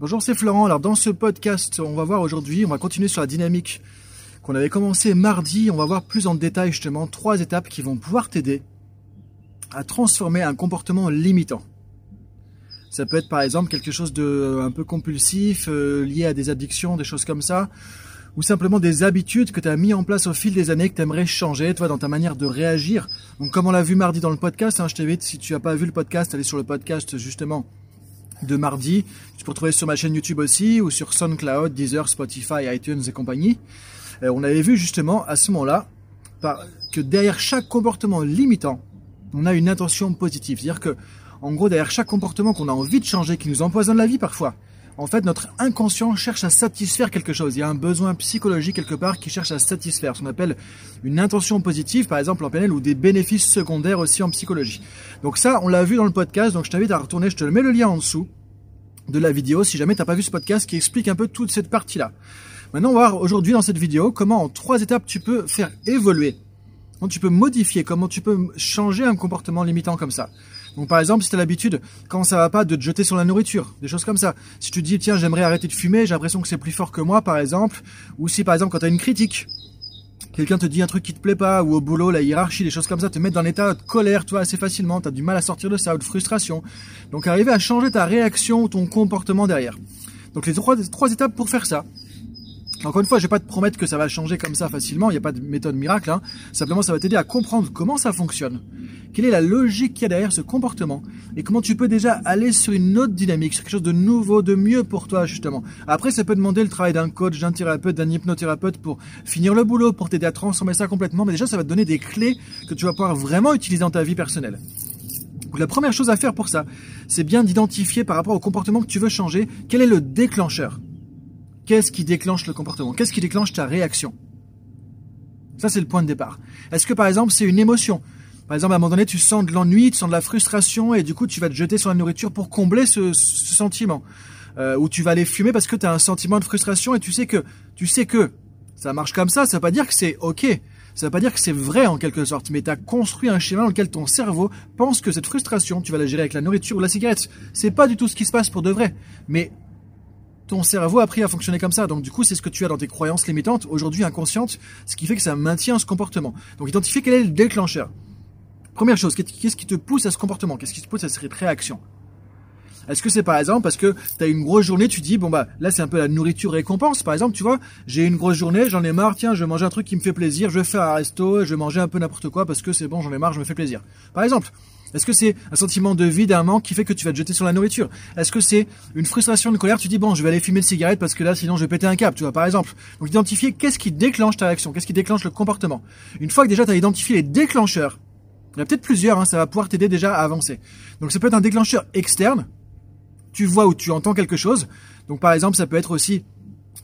Bonjour, c'est Florent. Alors dans ce podcast, on va voir aujourd'hui, on va continuer sur la dynamique qu'on avait commencé mardi. On va voir plus en détail justement trois étapes qui vont pouvoir t'aider à transformer un comportement limitant. Ça peut être par exemple quelque chose de euh, un peu compulsif, euh, lié à des addictions, des choses comme ça, ou simplement des habitudes que tu as mis en place au fil des années que tu aimerais changer, toi, dans ta manière de réagir. Donc comme on l'a vu mardi dans le podcast, hein, je t'invite, si tu n'as pas vu le podcast, aller sur le podcast justement de mardi. Tu peux retrouver sur ma chaîne YouTube aussi, ou sur SoundCloud, Deezer, Spotify, iTunes et compagnie. Euh, on avait vu justement à ce moment-là que derrière chaque comportement limitant, on a une intention positive. C'est-à-dire que, en gros, derrière chaque comportement qu'on a envie de changer, qui nous empoisonne la vie parfois, en fait, notre inconscient cherche à satisfaire quelque chose. Il y a un besoin psychologique quelque part qui cherche à satisfaire. Ce qu'on appelle une intention positive, par exemple en PNL, ou des bénéfices secondaires aussi en psychologie. Donc ça, on l'a vu dans le podcast, donc je t'invite à retourner, je te mets le lien en dessous de la vidéo si jamais tu n'as pas vu ce podcast qui explique un peu toute cette partie-là. Maintenant, on va voir aujourd'hui dans cette vidéo comment en trois étapes tu peux faire évoluer, comment tu peux modifier, comment tu peux changer un comportement limitant comme ça. Donc par exemple, si tu as l'habitude, quand ça va pas, de te jeter sur la nourriture, des choses comme ça. Si tu te dis, tiens, j'aimerais arrêter de fumer, j'ai l'impression que c'est plus fort que moi, par exemple. Ou si par exemple, quand tu as une critique, quelqu'un te dit un truc qui te plaît pas, ou au boulot, la hiérarchie, des choses comme ça, te mettre dans l'état de colère, toi, assez facilement, tu as du mal à sortir de ça, ou de frustration. Donc arriver à changer ta réaction ou ton comportement derrière. Donc les trois, trois étapes pour faire ça. Encore une fois, je vais pas te promettre que ça va changer comme ça facilement, il n'y a pas de méthode miracle, hein. simplement ça va t'aider à comprendre comment ça fonctionne, quelle est la logique qu'il y a derrière ce comportement, et comment tu peux déjà aller sur une autre dynamique, sur quelque chose de nouveau, de mieux pour toi justement. Après, ça peut demander le travail d'un coach, d'un thérapeute, d'un hypnothérapeute pour finir le boulot, pour t'aider à transformer ça complètement, mais déjà ça va te donner des clés que tu vas pouvoir vraiment utiliser dans ta vie personnelle. Donc la première chose à faire pour ça, c'est bien d'identifier par rapport au comportement que tu veux changer, quel est le déclencheur. Qu'est-ce qui déclenche le comportement? Qu'est-ce qui déclenche ta réaction? Ça, c'est le point de départ. Est-ce que, par exemple, c'est une émotion? Par exemple, à un moment donné, tu sens de l'ennui, tu sens de la frustration, et du coup, tu vas te jeter sur la nourriture pour combler ce, sentiment. Euh, ou tu vas aller fumer parce que tu as un sentiment de frustration et tu sais que, tu sais que ça marche comme ça, ça veut pas dire que c'est ok. Ça veut pas dire que c'est vrai en quelque sorte, mais tu as construit un schéma dans lequel ton cerveau pense que cette frustration, tu vas la gérer avec la nourriture ou la cigarette. C'est pas du tout ce qui se passe pour de vrai. Mais ton cerveau a appris à fonctionner comme ça. Donc du coup, c'est ce que tu as dans tes croyances limitantes, aujourd'hui inconscientes, ce qui fait que ça maintient ce comportement. Donc identifier quel est le déclencheur. Première chose, qu'est-ce qui te pousse à ce comportement? Qu'est-ce qui te pousse à cette réaction? Est-ce que c'est par exemple parce que tu as une grosse journée, tu dis bon bah là c'est un peu la nourriture récompense par exemple, tu vois, j'ai une grosse journée, j'en ai marre, tiens, je vais manger un truc qui me fait plaisir, je vais faire un resto, je vais manger un peu n'importe quoi parce que c'est bon, j'en ai marre, je me fais plaisir. Par exemple, est-ce que c'est un sentiment de vide, un manque qui fait que tu vas te jeter sur la nourriture? Est-ce que c'est une frustration, une colère? Tu dis bon, je vais aller fumer une cigarette parce que là, sinon, je vais péter un câble, tu vois, par exemple. Donc, identifier qu'est-ce qui déclenche ta réaction, qu'est-ce qui déclenche le comportement. Une fois que déjà tu as identifié les déclencheurs, il y en a peut-être plusieurs, hein, ça va pouvoir t'aider déjà à avancer. Donc, ça peut être un déclencheur externe. Tu vois ou tu entends quelque chose. Donc, par exemple, ça peut être aussi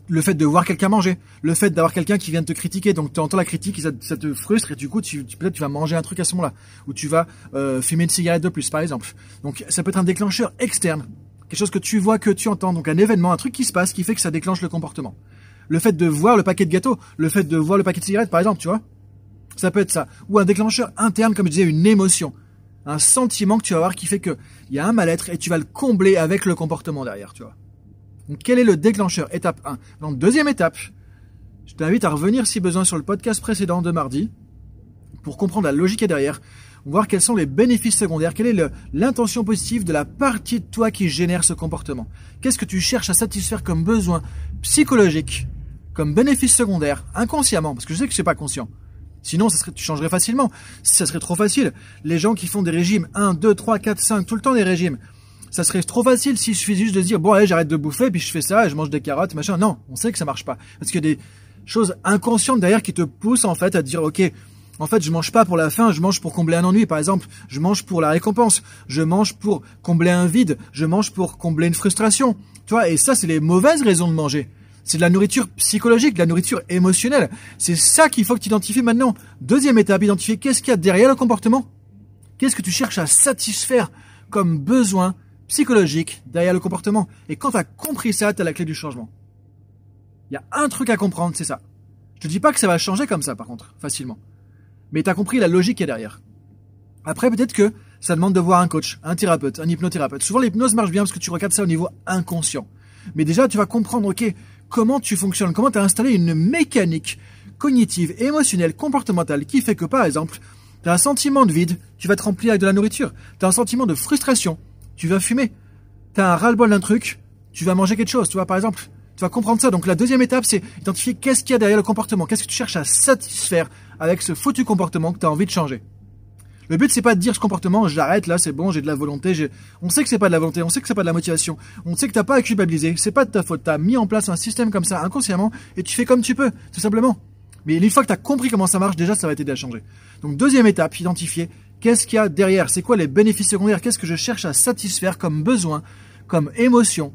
le fait de voir quelqu'un manger, le fait d'avoir quelqu'un qui vient te critiquer, donc tu entends la critique, ça, ça te frustre et du coup tu, peut-être tu vas manger un truc à ce moment-là, ou tu vas euh, fumer une cigarette de plus par exemple. Donc ça peut être un déclencheur externe, quelque chose que tu vois, que tu entends, donc un événement, un truc qui se passe qui fait que ça déclenche le comportement. Le fait de voir le paquet de gâteaux, le fait de voir le paquet de cigarettes par exemple, tu vois, ça peut être ça, ou un déclencheur interne comme je disais, une émotion, un sentiment que tu vas avoir qui fait que il y a un mal-être et tu vas le combler avec le comportement derrière, tu vois. Donc, quel est le déclencheur? Étape 1. Donc, deuxième étape, je t'invite à revenir si besoin sur le podcast précédent de mardi pour comprendre la logique derrière, voir quels sont les bénéfices secondaires, quelle est l'intention positive de la partie de toi qui génère ce comportement. Qu'est-ce que tu cherches à satisfaire comme besoin psychologique, comme bénéfice secondaire, inconsciemment, parce que je sais que c'est pas conscient. Sinon, ça tu changerais facilement. Ça serait trop facile. Les gens qui font des régimes 1, 2, 3, 4, 5, tout le temps des régimes, ça serait trop facile s'il suffisait juste de dire bon allez j'arrête de bouffer puis je fais ça et je mange des carottes machin. Non, on sait que ça marche pas parce qu'il y a des choses inconscientes derrière qui te poussent en fait à dire ok en fait, je mange pas pour la faim, je mange pour combler un ennui. Par exemple, je mange pour la récompense, je mange pour combler un vide, je mange pour combler une frustration. Tu et ça, c'est les mauvaises raisons de manger. C'est de la nourriture psychologique, de la nourriture émotionnelle. C'est ça qu'il faut que tu identifies maintenant. Deuxième étape, identifier qu'est-ce qu'il y a derrière le comportement. Qu'est-ce que tu cherches à satisfaire comme besoin psychologique derrière le comportement. Et quand tu as compris ça, tu as la clé du changement. Il y a un truc à comprendre, c'est ça. Je te dis pas que ça va changer comme ça, par contre, facilement. Mais tu as compris la logique qui est derrière. Après, peut-être que ça demande de voir un coach, un thérapeute, un hypnothérapeute. Souvent, l'hypnose marche bien parce que tu regardes ça au niveau inconscient. Mais déjà, tu vas comprendre, ok, comment tu fonctionnes, comment tu as installé une mécanique cognitive, émotionnelle, comportementale qui fait que, par exemple, tu as un sentiment de vide, tu vas te remplir avec de la nourriture. Tu as un sentiment de frustration, tu vas fumer. Tu as un ras-le-bol d'un truc, tu vas manger quelque chose, tu vois, par exemple. Tu vas comprendre ça. Donc la deuxième étape, c'est identifier qu'est-ce qu'il y a derrière le comportement. Qu'est-ce que tu cherches à satisfaire avec ce foutu comportement que tu as envie de changer? Le but c'est pas de dire ce comportement, j'arrête là, c'est bon, j'ai de la volonté, on sait que c'est pas de la volonté, on sait que c'est pas de la motivation, on sait que t'as pas à culpabiliser, c'est pas de ta faute, t'as mis en place un système comme ça inconsciemment et tu fais comme tu peux, tout simplement. Mais une fois que t'as compris comment ça marche, déjà ça va t'aider à changer. Donc deuxième étape, identifier qu'est-ce qu'il y a derrière, c'est quoi les bénéfices secondaires, qu'est-ce que je cherche à satisfaire comme besoin, comme émotion,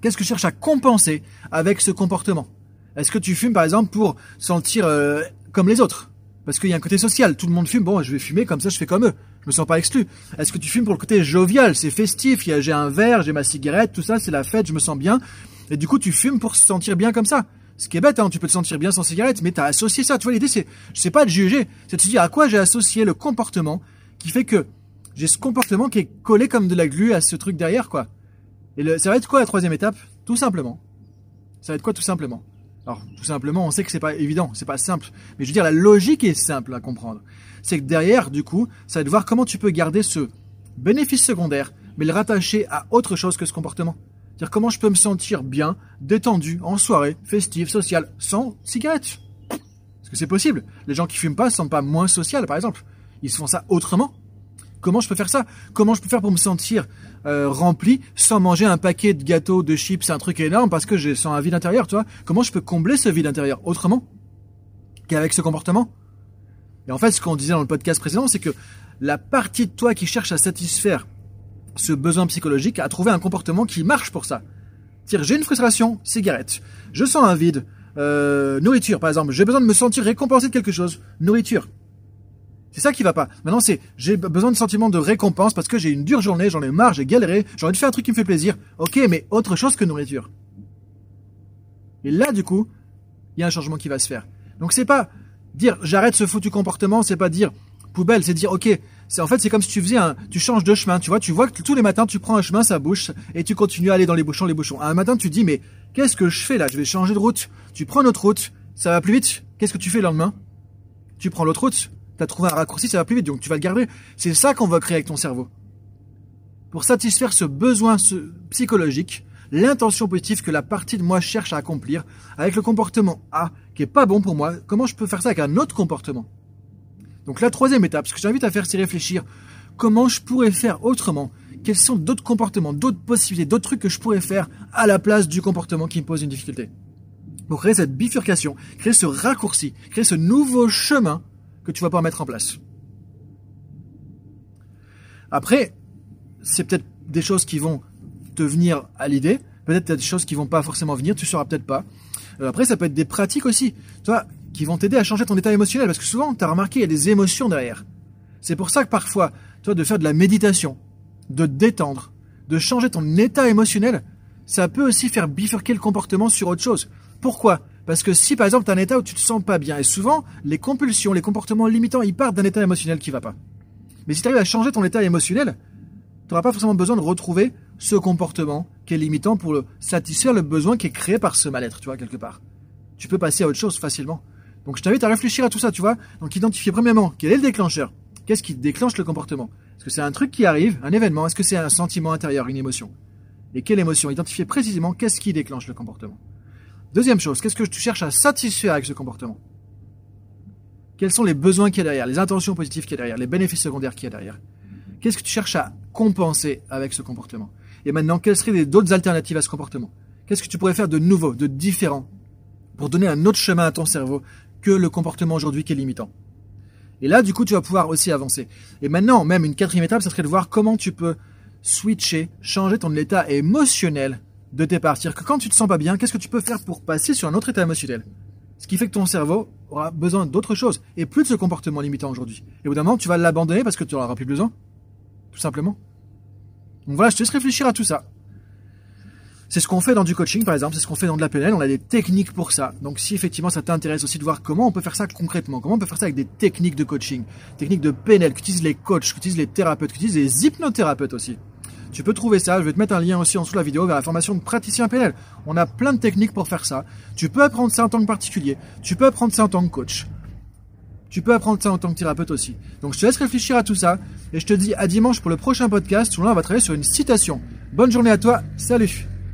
qu'est-ce que je cherche à compenser avec ce comportement. Est-ce que tu fumes par exemple pour sentir euh, comme les autres? Parce qu'il y a un côté social. Tout le monde fume. Bon, je vais fumer comme ça, je fais comme eux. Je me sens pas exclu. Est-ce que tu fumes pour le côté jovial? C'est festif. J'ai un verre, j'ai ma cigarette, tout ça, c'est la fête, je me sens bien. Et du coup, tu fumes pour se sentir bien comme ça. Ce qui est bête, hein, tu peux te sentir bien sans cigarette, mais tu as associé ça. Tu vois, l'idée, c'est, je sais pas de juger, c'est de se dire à quoi j'ai associé le comportement qui fait que j'ai ce comportement qui est collé comme de la glu à ce truc derrière, quoi. Et ça va être quoi la troisième étape? Tout simplement. Ça va être quoi tout simplement? Alors, tout simplement, on sait que c'est pas évident, c'est pas simple. Mais je veux dire, la logique est simple à comprendre. C'est que derrière, du coup, ça va de voir comment tu peux garder ce bénéfice secondaire, mais le rattacher à autre chose que ce comportement. C'est-à-dire comment je peux me sentir bien, détendu, en soirée, festive, sociale, sans cigarette. Est-ce que c'est possible Les gens qui fument pas ne sont pas moins sociaux, par exemple. Ils font ça autrement. Comment je peux faire ça? Comment je peux faire pour me sentir euh, rempli sans manger un paquet de gâteaux, de chips, un truc énorme parce que j'ai sens un vide intérieur, tu vois? Comment je peux combler ce vide intérieur autrement qu'avec ce comportement? Et en fait, ce qu'on disait dans le podcast précédent, c'est que la partie de toi qui cherche à satisfaire ce besoin psychologique a trouvé un comportement qui marche pour ça. C'est-à-dire, j'ai une frustration, cigarette. Je sens un vide, euh, nourriture par exemple. J'ai besoin de me sentir récompensé de quelque chose, nourriture. C'est ça qui va pas. Maintenant, c'est j'ai besoin de sentiment de récompense parce que j'ai une dure journée, j'en ai marre, j'ai galéré, j'ai envie de faire un truc qui me fait plaisir. Ok, mais autre chose que nourriture. Et là, du coup, il y a un changement qui va se faire. Donc c'est pas dire j'arrête ce foutu comportement, c'est pas dire poubelle, c'est dire ok, c'est en fait c'est comme si tu faisais un, tu changes de chemin, tu vois, tu vois que tous les matins tu prends un chemin, ça bouche et tu continues à aller dans les bouchons, les bouchons. Un matin tu dis mais qu'est-ce que je fais là? Je vais changer de route. Tu prends notre route, ça va plus vite. Qu'est-ce que tu fais le lendemain? Tu prends l'autre route tu as trouvé un raccourci, ça va plus vite, donc tu vas le garder. C'est ça qu'on va créer avec ton cerveau. Pour satisfaire ce besoin psychologique, l'intention positive que la partie de moi cherche à accomplir, avec le comportement A qui est pas bon pour moi, comment je peux faire ça avec un autre comportement? Donc la troisième étape, ce que j'invite à faire, c'est réfléchir comment je pourrais faire autrement? Quels sont d'autres comportements, d'autres possibilités, d'autres trucs que je pourrais faire à la place du comportement qui me pose une difficulté? Pour créer cette bifurcation, créer ce raccourci, créer ce nouveau chemin que tu vas pas mettre en place. Après, c'est peut-être des choses qui vont te venir à l'idée, peut-être des choses qui vont pas forcément venir, tu sauras peut-être pas. Euh, après, ça peut être des pratiques aussi, toi, qui vont t'aider à changer ton état émotionnel, parce que souvent, tu as remarqué, il y a des émotions derrière. C'est pour ça que parfois, de faire de la méditation, de te détendre, de changer ton état émotionnel, ça peut aussi faire bifurquer le comportement sur autre chose. Pourquoi? Parce que si par exemple tu as un état où tu te sens pas bien, et souvent les compulsions, les comportements limitants, ils partent d'un état émotionnel qui va pas. Mais si tu arrives à changer ton état émotionnel, tu n'auras pas forcément besoin de retrouver ce comportement qui est limitant pour le, satisfaire le besoin qui est créé par ce mal-être, tu vois, quelque part. Tu peux passer à autre chose facilement. Donc je t'invite à réfléchir à tout ça, tu vois. Donc identifier premièrement quel est le déclencheur. Qu'est-ce qui déclenche le comportement? Est-ce que c'est un truc qui arrive, un événement? Est-ce que c'est un sentiment intérieur, une émotion? Et quelle émotion? Identifier précisément qu'est-ce qui déclenche le comportement. Deuxième chose, qu'est-ce que tu cherches à satisfaire avec ce comportement? Quels sont les besoins qu'il y a derrière, les intentions positives qu'il y a derrière, les bénéfices secondaires qu'il y a derrière? Qu'est-ce que tu cherches à compenser avec ce comportement? Et maintenant, quelles seraient d'autres alternatives à ce comportement? Qu'est-ce que tu pourrais faire de nouveau, de différent, pour donner un autre chemin à ton cerveau que le comportement aujourd'hui qui est limitant? Et là, du coup, tu vas pouvoir aussi avancer. Et maintenant, même une quatrième étape, ça serait de voir comment tu peux switcher, changer ton état émotionnel de départir, que quand tu te sens pas bien, qu'est-ce que tu peux faire pour passer sur un autre état émotionnel? Ce qui fait que ton cerveau aura besoin d'autre chose et plus de ce comportement limitant aujourd'hui. Et au bout d'un moment, tu vas l'abandonner parce que tu n'en auras plus besoin. Tout simplement. Donc voilà, je te laisse réfléchir à tout ça. C'est ce qu'on fait dans du coaching, par exemple, c'est ce qu'on fait dans de la PNL, on a des techniques pour ça. Donc si effectivement ça t'intéresse aussi de voir comment on peut faire ça concrètement, comment on peut faire ça avec des techniques de coaching, techniques de PNL qu'utilisent les coachs, qu'utilisent les thérapeutes, qu'utilisent les hypnothérapeutes aussi. Tu peux trouver ça. Je vais te mettre un lien aussi en dessous de la vidéo vers la formation de praticien PNL. On a plein de techniques pour faire ça. Tu peux apprendre ça en tant que particulier. Tu peux apprendre ça en tant que coach. Tu peux apprendre ça en tant que thérapeute aussi. Donc je te laisse réfléchir à tout ça et je te dis à dimanche pour le prochain podcast où là on va travailler sur une citation. Bonne journée à toi, salut